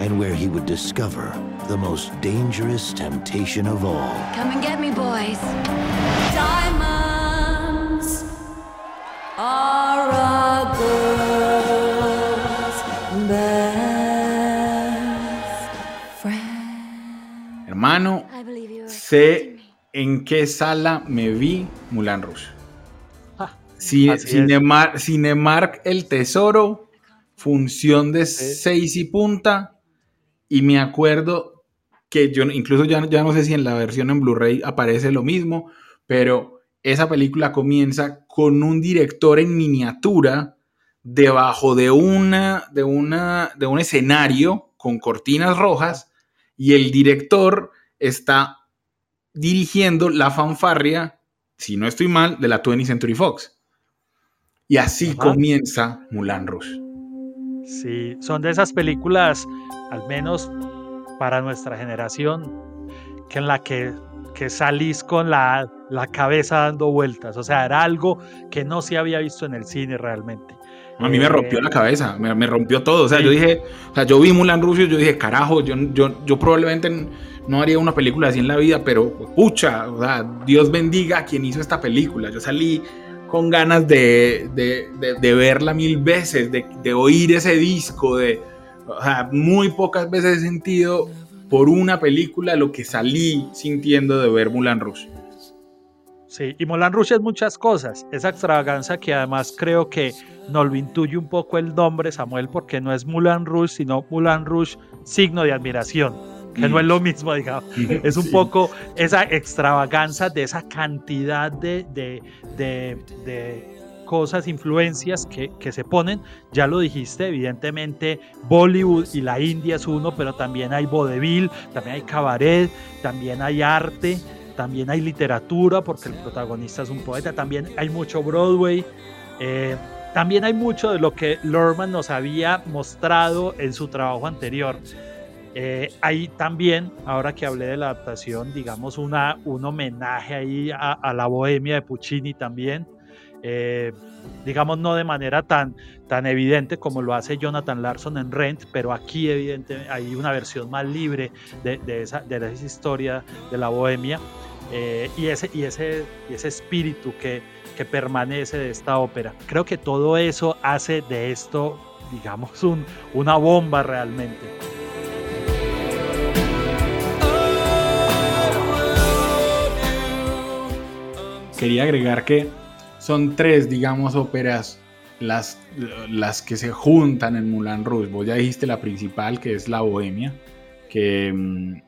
and where he would discover the most dangerous temptation of all. Come and get me, boys. Hermano, sé en qué sala me vi Mulan Rouge. Cinemark, El Tesoro, función de seis y punta. Y me acuerdo que yo incluso ya, ya no sé si en la versión en Blu-ray aparece lo mismo, pero esa película comienza con un director en miniatura debajo de, una, de, una, de un escenario con cortinas rojas y el director está dirigiendo la fanfarria, si no estoy mal, de la 20th Century Fox. Y así comienza Mulan Rouge. Sí, son de esas películas, al menos para nuestra generación, que en la que, que salís con la, la cabeza dando vueltas. O sea, era algo que no se había visto en el cine realmente. A mí me rompió la cabeza, me, rompió todo. O sea, yo dije, o sea, yo vi Mulan Rouge yo dije, carajo, yo, yo, yo probablemente no haría una película así en la vida, pero pucha, o sea, Dios bendiga a quien hizo esta película. Yo salí con ganas de, de, de, verla mil veces, de, oír ese disco, de, o sea, muy pocas veces he sentido por una película lo que salí sintiendo de ver Mulan Rouge. Sí, y Mulan Rouge es muchas cosas. Esa extravaganza que además creo que nos lo intuye un poco el nombre, Samuel, porque no es Mulan Rouge, sino Mulan Rouge, signo de admiración, que no es lo mismo, digamos. (laughs) Es un poco esa extravaganza de esa cantidad de, de, de, cosas, influencias que, que, se ponen. Ya lo dijiste, evidentemente Bollywood y la India es uno, pero también hay vodevil, también hay cabaret, también hay arte también hay literatura porque el protagonista es un poeta, también hay mucho Broadway, eh, también hay mucho de lo que Lorman nos había mostrado en su trabajo anterior. Eh, hay también, ahora que hablé de la adaptación, digamos, una, un homenaje ahí a, la bohemia de Puccini también. Eh, digamos, no de manera tan, tan evidente como lo hace Jonathan Larson en Rent, pero aquí evidentemente hay una versión más libre de, esa, de esa historia de la bohemia. Eh, y, ese, y, ese, y ese espíritu que, que permanece de esta ópera. Creo que todo eso hace de esto, digamos, un, una bomba realmente. Quería agregar que son tres, digamos, óperas las, las que se juntan en Moulin Rouge. Vos ya dijiste la principal, que es la Bohemia, que, mm,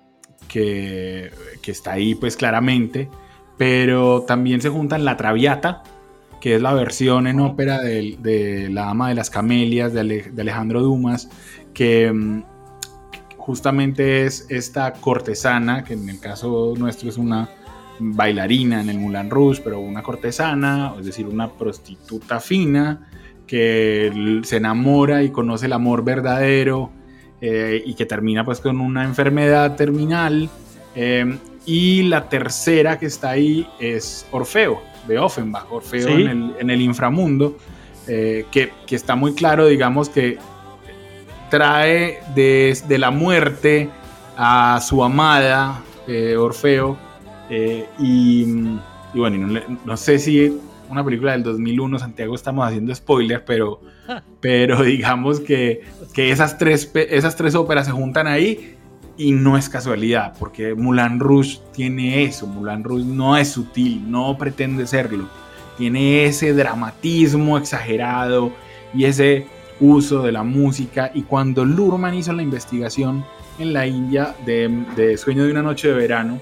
que, está ahí pues claramente, pero también se juntan La Traviata, que es la versión en ópera de, La Dama de las Camelias de, Alejandro Dumas, que mm, justamente es esta cortesana, que en el caso nuestro es una bailarina en el Moulin Rouge, pero una cortesana, es decir, una prostituta fina, que se enamora y conoce el amor verdadero eh, y que termina pues con una enfermedad terminal. Eh, y la tercera que está ahí es Orfeo, de Offenbach, Orfeo en, el, inframundo, eh, que, está muy claro, digamos, que trae desde la muerte a su amada, Orfeo, y, bueno, no, sé si una película del 2001, Santiago estamos haciendo spoiler, pero, pero (laughs) digamos que, que esas, tres, esas tres óperas se juntan ahí y no es casualidad, porque Mulan Rouge tiene eso, Mulan Rouge no es sutil, no pretende serlo, tiene ese dramatismo exagerado y ese uso de la música y cuando Lurman hizo la investigación en la India de, de Sueño de una noche de verano,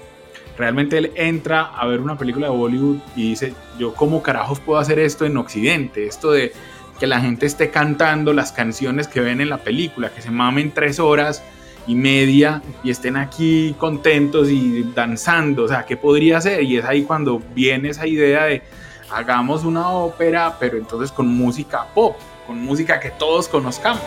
realmente él entra a ver una película de Bollywood y dice, yo cómo carajos puedo hacer esto en Occidente, esto de que la gente esté cantando las canciones que ven en la película, que se mamen tres horas y media y estén aquí contentos y danzando, o sea, ¿qué podría ser? Y es ahí cuando viene esa idea de hagamos una ópera, pero entonces con música pop, con música que todos conozcamos.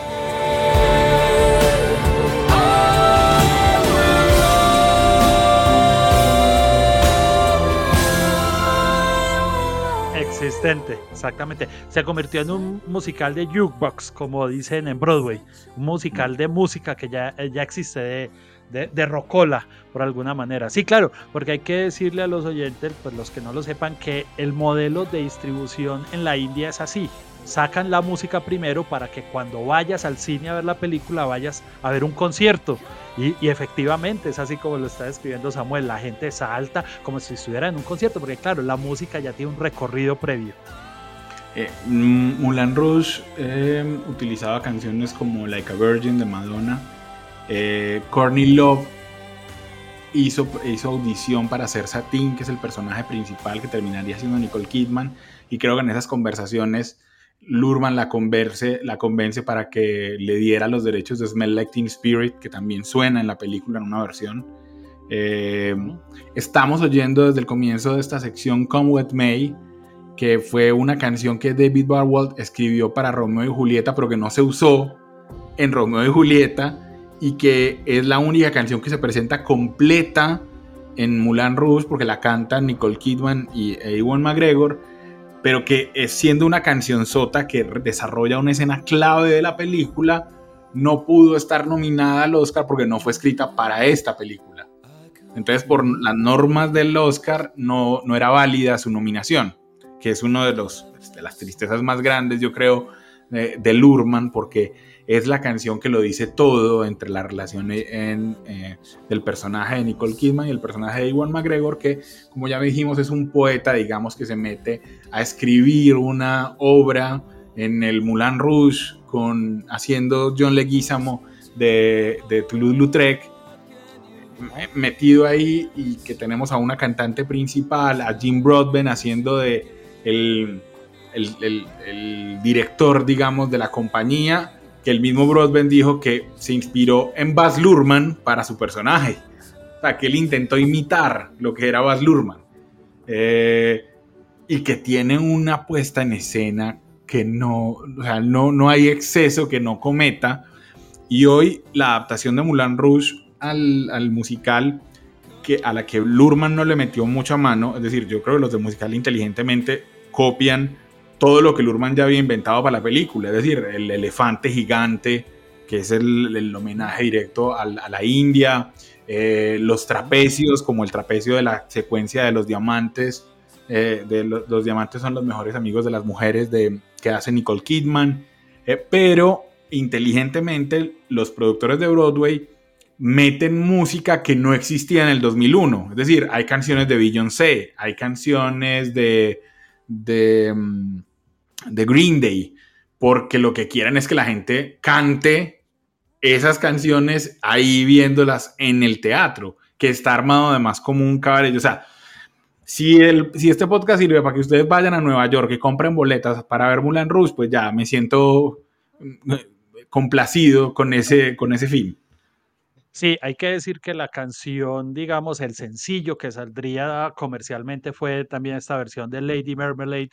Existente, exactamente. Se convirtió en un musical de jukebox, como dicen en Broadway. Un musical de música que ya, ya existe, de, de, de, rocola, por alguna manera. Sí, claro, porque hay que decirle a los oyentes, pues los que no lo sepan, que el modelo de distribución en la India es así sacan la música primero para que cuando vayas al cine a ver la película vayas a ver un concierto. Y, efectivamente es así como lo está describiendo Samuel, la gente salta como si estuviera en un concierto, porque claro, la música ya tiene un recorrido previo. Eh, Mulan Rouge eh, utilizaba canciones como Like a Virgin de Madonna. Eh, Courtney Love hizo, hizo audición para ser Satin, que es el personaje principal que terminaría siendo Nicole Kidman. Y creo que en esas conversaciones Lurman la convence, la convence para que le diera los derechos de Smell Like Teen Spirit, que también suena en la película en una versión. Eh, estamos oyendo desde el comienzo de esta sección Come With May, que fue una canción que David Barwald escribió para Romeo y Julieta, pero que no se usó en Romeo y Julieta, y que es la única canción que se presenta completa en Mulan Rouge, porque la cantan Nicole Kidman y Ewan McGregor pero que es siendo una canción sota que desarrolla una escena clave de la película, no pudo estar nominada al Oscar porque no fue escrita para esta película. Entonces, por las normas del Oscar, no, no era válida su nominación, que es uno de, los, de las tristezas más grandes, yo creo, de, de Lurman, porque es la canción que lo dice todo entre la relación en, eh, del personaje de Nicole Kidman y el personaje de Iwan McGregor, que como ya dijimos es un poeta, digamos, que se mete a escribir una obra en el Moulin Rouge, con, haciendo John Leguizamo de, de Toulouse-Lautrec, metido ahí y que tenemos a una cantante principal, a Jim Broadbent haciendo de el, el director, digamos, de la compañía que el mismo Broadbent dijo que se inspiró en Baz Luhrmann para su personaje. O sea, que él intentó imitar lo que era Baz Luhrmann. Eh, y que tiene una puesta en escena que no, o sea, no, no hay exceso que no cometa. Y hoy la adaptación de Mulan Rouge al, al musical, que, a la que Luhrmann no le metió mucha mano, es decir, yo creo que los de musical inteligentemente copian todo lo que Lurman ya había inventado para la película, es decir, el elefante gigante, que es el, homenaje directo a, la India, eh, los trapecios, como el trapecio de la secuencia de los diamantes, eh, los diamantes son los mejores amigos de las mujeres de, que hace Nicole Kidman, eh, pero inteligentemente los productores de Broadway meten música que no existía en el 2001, es decir, hay canciones de Beyoncé, hay canciones de, de mm, de Green Day, porque lo que quieren es que la gente cante esas canciones ahí viéndolas en el teatro, que está armado además como un cabaret. O sea, si, el, si este podcast sirve para que ustedes vayan a Nueva York y compren boletas para ver Mulan Rouge, pues ya me siento mm, complacido con ese, con ese fin. Sí, hay que decir que la canción, digamos, el sencillo que saldría comercialmente fue también esta versión de Lady Marmalade,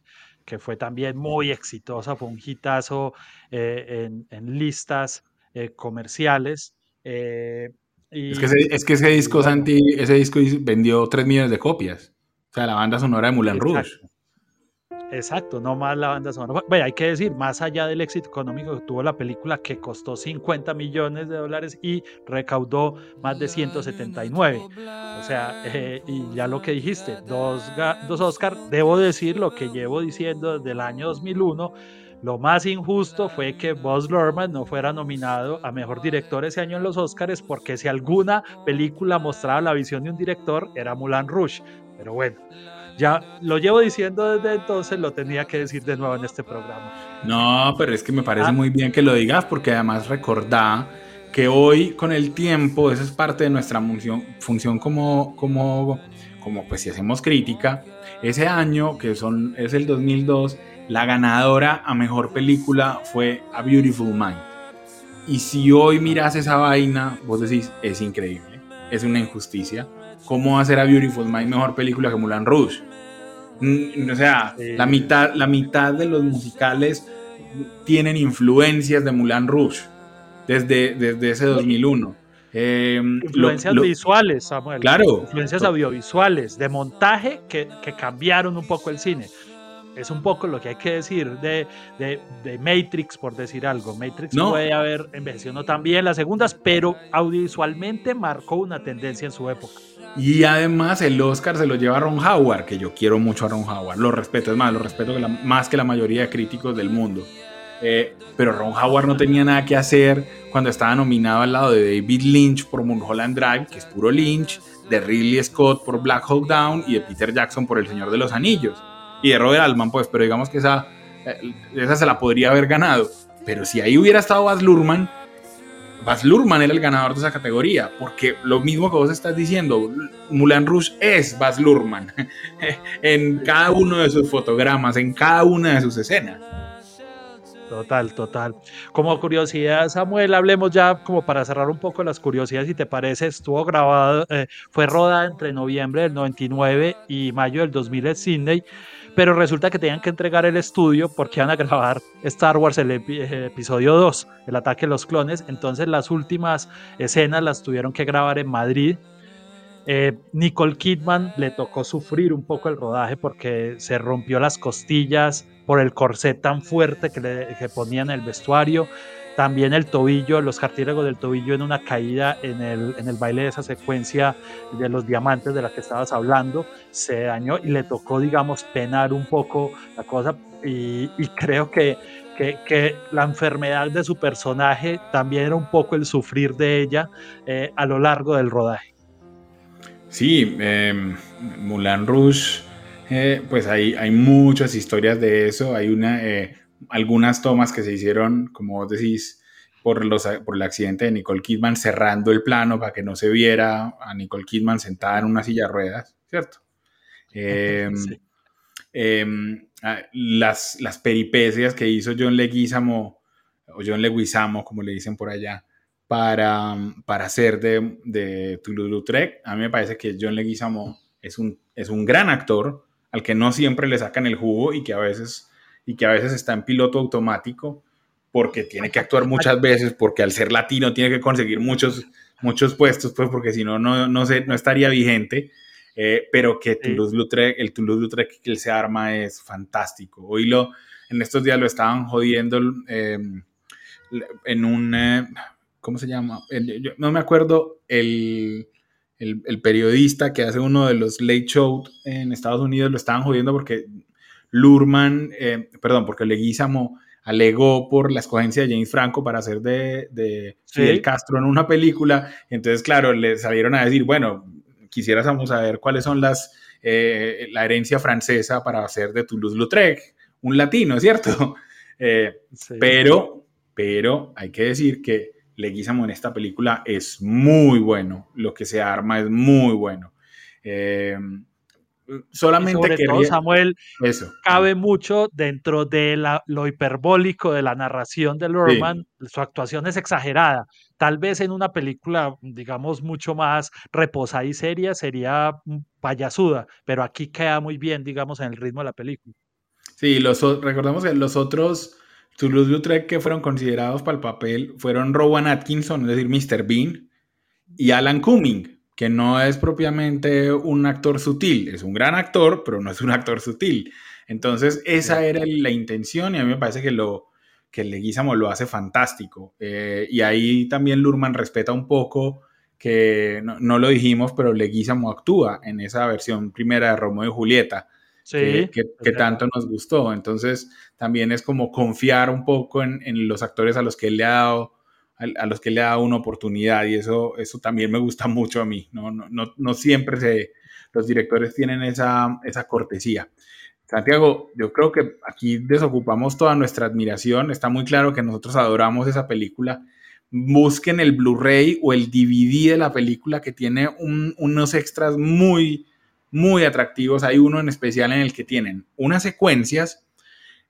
que fue también muy exitosa, fue un hitazo eh, en, listas eh, comerciales. Eh, es, que ese, es, que ese, disco, Santi, ese disco vendió 3 millones de copias sea, la banda sonora de Moulin Rouge. Exacto, no más la banda sonora. Bueno, hay que decir, más allá del éxito económico que tuvo la película, que costó 50 millones de dólares y recaudó más de 179. O sea, eh, y ya lo que dijiste, dos, dos Oscar, debo decir lo que llevo diciendo desde el año 2001. Lo más injusto fue que Buzz Luhrmann no fuera nominado a mejor director ese año en los Oscars, porque si alguna película mostraba la visión de un director, era Moulin Rouge. Pero bueno, ya lo llevo diciendo desde entonces, lo tenía que decir de nuevo en este programa. No, pero es que me parece ah. muy bien que lo digas porque además recordá que hoy con el tiempo, esa es parte de nuestra función, función como, como, como pues si hacemos crítica, ese año que son, es el 2002, la ganadora a mejor película fue A Beautiful Mind. Y si hoy miras esa vaina, vos decís, es increíble, es una injusticia ¿cómo hacer a Beautiful Mind mejor película que Mulan Rouge? Mm, o sea, la, mitad, la mitad de los musicales tienen influencias de Mulan Rouge desde, desde ese 2001. Eh, influencias visuales, Samuel. Claro. Influencias audiovisuales, de montaje que, que, cambiaron un poco el cine. Es un poco lo que hay que decir de, de, de Matrix, por decir algo. Matrix no. puede haber envejecido también las segundas, pero audiovisualmente marcó una tendencia en su época. Y además el Oscar se lo lleva a Ron Howard, que yo quiero mucho a Ron Howard, lo respeto, es más, lo respeto más que la mayoría de críticos del mundo. Eh, pero Ron Howard no tenía nada que hacer cuando estaba nominado al lado de David Lynch por Mulholland Drive, que es puro Lynch, de Ridley Scott por Black Hawk Down y de Peter Jackson por El Señor de los Anillos. Y de Robert Altman, pues, pero digamos que esa, eh, esa se la podría haber ganado. Pero si ahí hubiera estado Baz Luhrmann, Baz Luhrmann era el ganador de esa categoría, porque lo mismo que vos estás diciendo, Mulan Rouge es Baz Luhrmann (laughs) en cada uno de sus fotogramas, en cada una de sus escenas. Total, total. Como curiosidad, Samuel, hablemos ya como para cerrar un poco las curiosidades, si te parece, estuvo grabado, eh, fue rodada entre noviembre del 99 y mayo del 2000 en Sydney pero resulta que tenían que entregar el estudio porque iban a grabar Star Wars el episodio 2, el ataque de los clones, entonces las últimas escenas las tuvieron que grabar en Madrid. Eh, Nicole Kidman le tocó sufrir un poco el rodaje porque se rompió las costillas por el corset tan fuerte que le que ponían en el vestuario. También el tobillo, los cartílagos del tobillo en una caída en el, en el baile de esa secuencia de los diamantes de la que estabas hablando, se dañó y le tocó, digamos, penar un poco la cosa. Y, creo que, que, la enfermedad de su personaje también era un poco el sufrir de ella eh, a lo largo del rodaje. Sí, eh, Moulin Rouge, eh, pues hay, hay muchas historias de eso. Hay una, eh, algunas tomas que se hicieron, como vos decís, por, los, por el accidente de Nicole Kidman cerrando el plano para que no se viera a Nicole Kidman sentada en una silla de ruedas, ¿cierto? Em, (laughs) em, las, las peripecias que hizo John Leguizamo, o John Leguizamo, como le dicen por allá, para, para hacer de, de Toulouse-Lautrec. A mí me parece que John Leguizamo es un, es un gran actor al que no siempre le sacan el jugo y que a veces y que a veces está en piloto automático porque tiene que actuar muchas veces, porque al ser latino tiene que conseguir muchos, muchos puestos, pues porque si no, no, no, no estaría vigente. Eh, pero que Toulouse-Lautrec, el Toulouse-Lautrec que él se arma es fantástico. Hoy lo, en estos días lo estaban jodiendo em, en un, eh, ¿cómo se llama? no me acuerdo, el, el, el, periodista que hace uno de los late show en Estados Unidos lo estaban jodiendo porque Lurman, eh, perdón, porque Leguizamo alegó por la escogencia de James Franco para hacer de, de Fidel Castro en una película. Entonces, claro, le salieron a decir, bueno, quisiéramos saber cuáles son las, eh, la herencia francesa para hacer de Toulouse-Lautrec, un latino, ¿cierto? (laughs) Eh, pero, pero hay que decir que Leguizamo en esta película es muy bueno, lo que se arma es muy bueno solamente sobre todo Samuel Eso. cabe mucho dentro de la- lo hiperbólico de la narración de Lorman. Su actuación es exagerada. Tal vez en una película, digamos, mucho más reposada y seria sería mm, payasuda, pero aquí queda muy bien, digamos, en el ritmo de la película. Sí, los, recordemos que los otros Toulouse-Lautrec que fueron considerados para el papel fueron Rowan Atkinson, es decir, Mr. Bean, y Alan Cumming, que no es propiamente un actor sutil, es un gran actor, pero no es un actor sutil. Entonces, esa era la intención y a mí me parece que, lo, que Leguizamo lo hace fantástico. Eh, y ahí también Lurman respeta un poco que no, no lo dijimos, pero Leguizamo actúa en esa versión primera de Romeo y Julieta Sí, que, tanto nos gustó. Entonces, también es como confiar un poco en, en los actores a los que él le ha dado, a, los que le dado una oportunidad, y eso, eso también me gusta mucho a mí. No, no, no, no siempre se, los directores tienen esa, esa cortesía. Santiago, yo creo que aquí desocupamos toda nuestra admiración. Está muy claro que nosotros adoramos esa película. Busquen el Blu-ray o el DVD de la película que tiene un- unos extras muy, muy atractivos. Hay uno en especial en el que tienen unas secuencias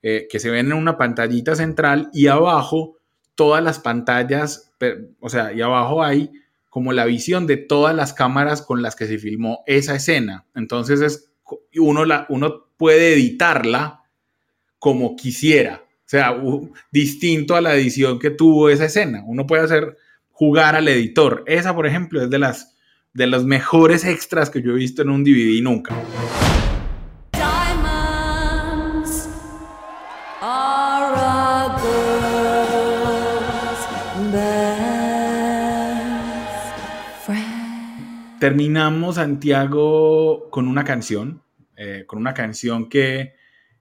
eh, que se ven en una pantallita central y abajo todas las pantallas, o sea, y abajo hay como la visión de todas las cámaras con las que se filmó esa escena. Entonces es, uno, la, uno puede editarla como quisiera. O sea, distinto a la edición que tuvo esa escena. Uno puede hacer jugar al editor. Esa, por ejemplo, es de las de los mejores extras que yo he visto en un DVD nunca. Terminamos, Santiago, con una canción, eh, con una canción que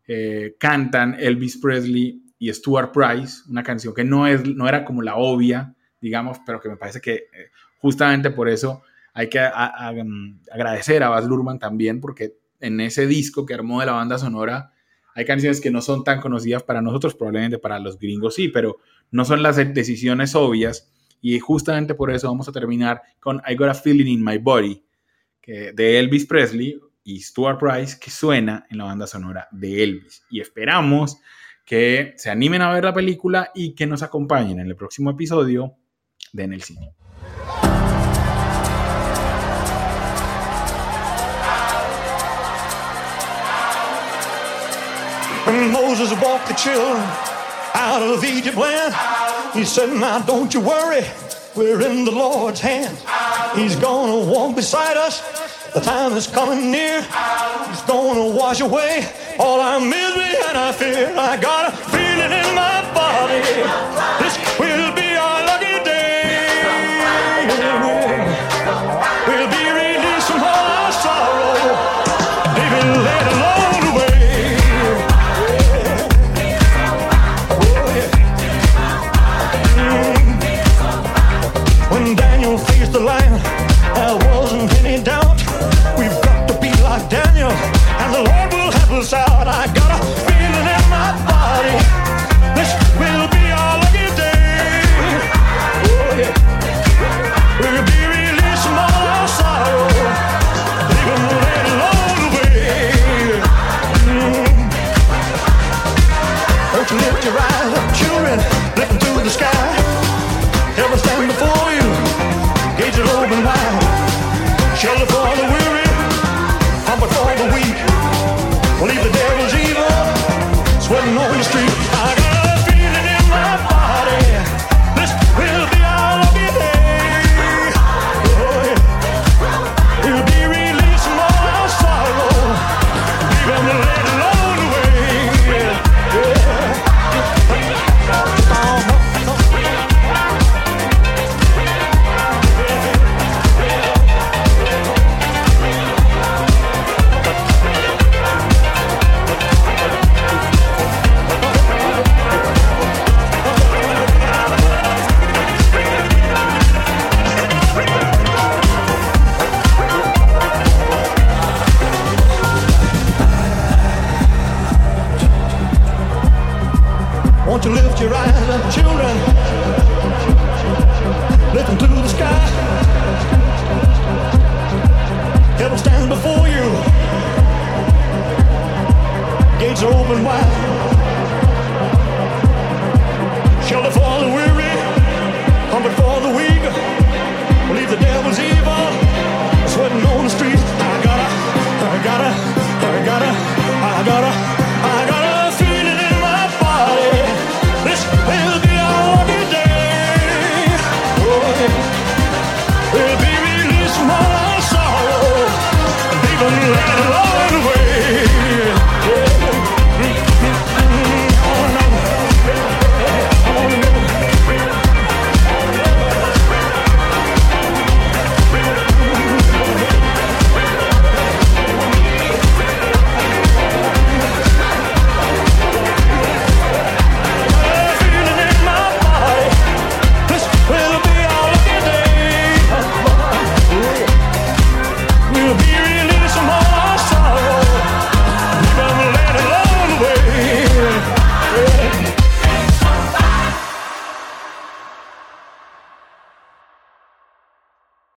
eh, cantan Elvis Presley y Stuart Price, una canción que no, es, no era como la obvia, digamos, pero que me parece que eh, justamente por eso hay que um, agradecer a Baz Luhrmann también, porque en ese disco que armó de la banda sonora hay canciones que no son tan conocidas para nosotros, probablemente para los gringos sí, pero no son las decisiones obvias. Y justamente por eso vamos a terminar con I Got a Feeling in My Body, que, de Elvis Presley y Stuart Price, que suena en la banda sonora de Elvis. Y esperamos que se animen a ver la película y que nos acompañen en el próximo episodio de En el Cine. When Moses walked the children out of Egypt land, he said, Now don't you worry, we're in the Lord's hand. He's gonna walk beside us, the time is coming near. He's gonna wash away all our misery and our fear. I got a feeling in my body,